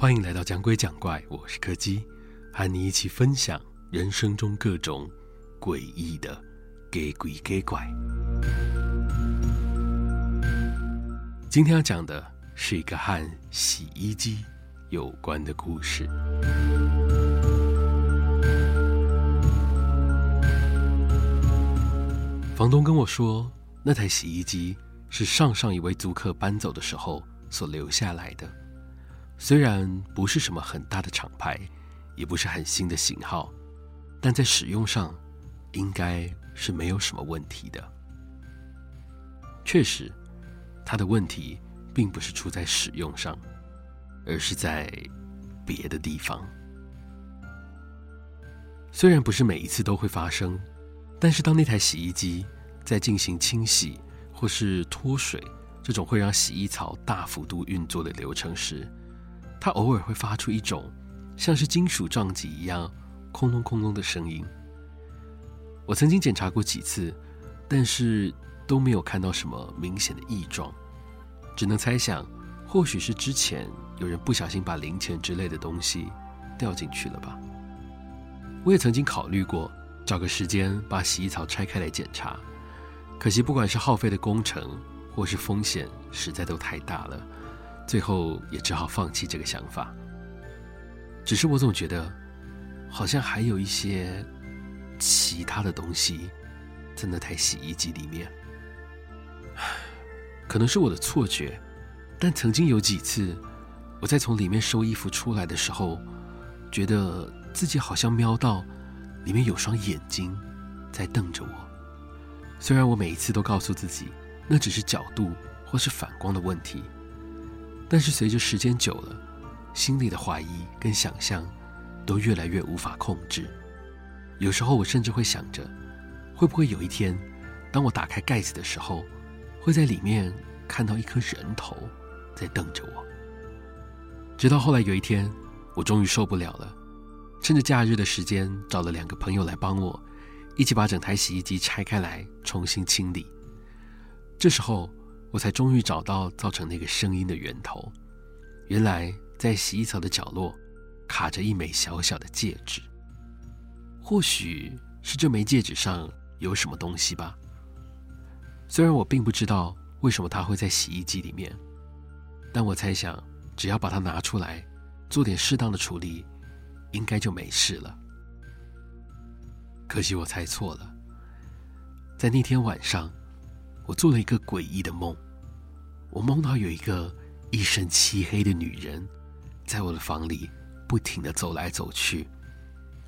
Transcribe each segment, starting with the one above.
欢迎来到讲鬼讲怪，我是柯基，和你一起分享人生中各种诡异的给鬼给怪。今天要讲的是一个和洗衣机有关的故事。房东跟我说，那台洗衣机是上上一位租客搬走的时候所留下来的。虽然不是什么很大的厂牌，也不是很新的型号，但在使用上应该是没有什么问题的。确实，它的问题并不是出在使用上，而是在别的地方。虽然不是每一次都会发生，但是当那台洗衣机在进行清洗或是脱水这种会让洗衣槽大幅度运作的流程时，它偶尔会发出一种像是金属撞击一样“空隆空隆”的声音。我曾经检查过几次，但是都没有看到什么明显的异状，只能猜想，或许是之前有人不小心把零钱之类的东西掉进去了吧。我也曾经考虑过找个时间把洗衣槽拆开来检查，可惜不管是耗费的工程或是风险，实在都太大了。最后也只好放弃这个想法。只是我总觉得，好像还有一些其他的东西在那台洗衣机里面。可能是我的错觉，但曾经有几次，我在从里面收衣服出来的时候，觉得自己好像瞄到里面有双眼睛在瞪着我。虽然我每一次都告诉自己，那只是角度或是反光的问题。但是随着时间久了，心里的怀疑跟想象都越来越无法控制。有时候我甚至会想着，会不会有一天，当我打开盖子的时候，会在里面看到一颗人头在瞪着我。直到后来有一天，我终于受不了了，趁着假日的时间，找了两个朋友来帮我，一起把整台洗衣机拆开来重新清理。这时候，我才终于找到造成那个声音的源头，原来在洗衣槽的角落卡着一枚小小的戒指。或许是这枚戒指上有什么东西吧。虽然我并不知道为什么它会在洗衣机里面，但我猜想只要把它拿出来，做点适当的处理，应该就没事了。可惜我猜错了，在那天晚上。我做了一个诡异的梦，我梦到有一个一身漆黑的女人，在我的房里不停地走来走去，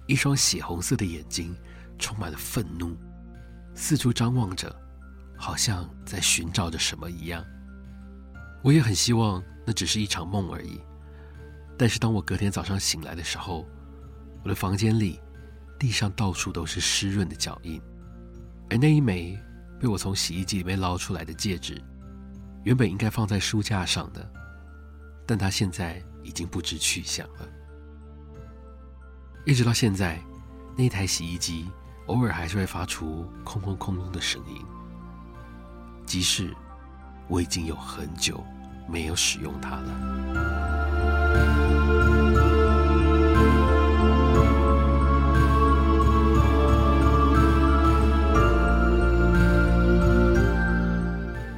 一双血红色的眼睛充满了愤怒，四处张望着，好像在寻找着什么一样。我也很希望那只是一场梦而已，但是当我隔天早上醒来的时候，我的房间里地上到处都是湿润的脚印，而那一枚。被我从洗衣机里面捞出来的戒指，原本应该放在书架上的，但它现在已经不知去向了。一直到现在，那台洗衣机偶尔还是会发出“空空空空”的声音，即使我已经有很久没有使用它了。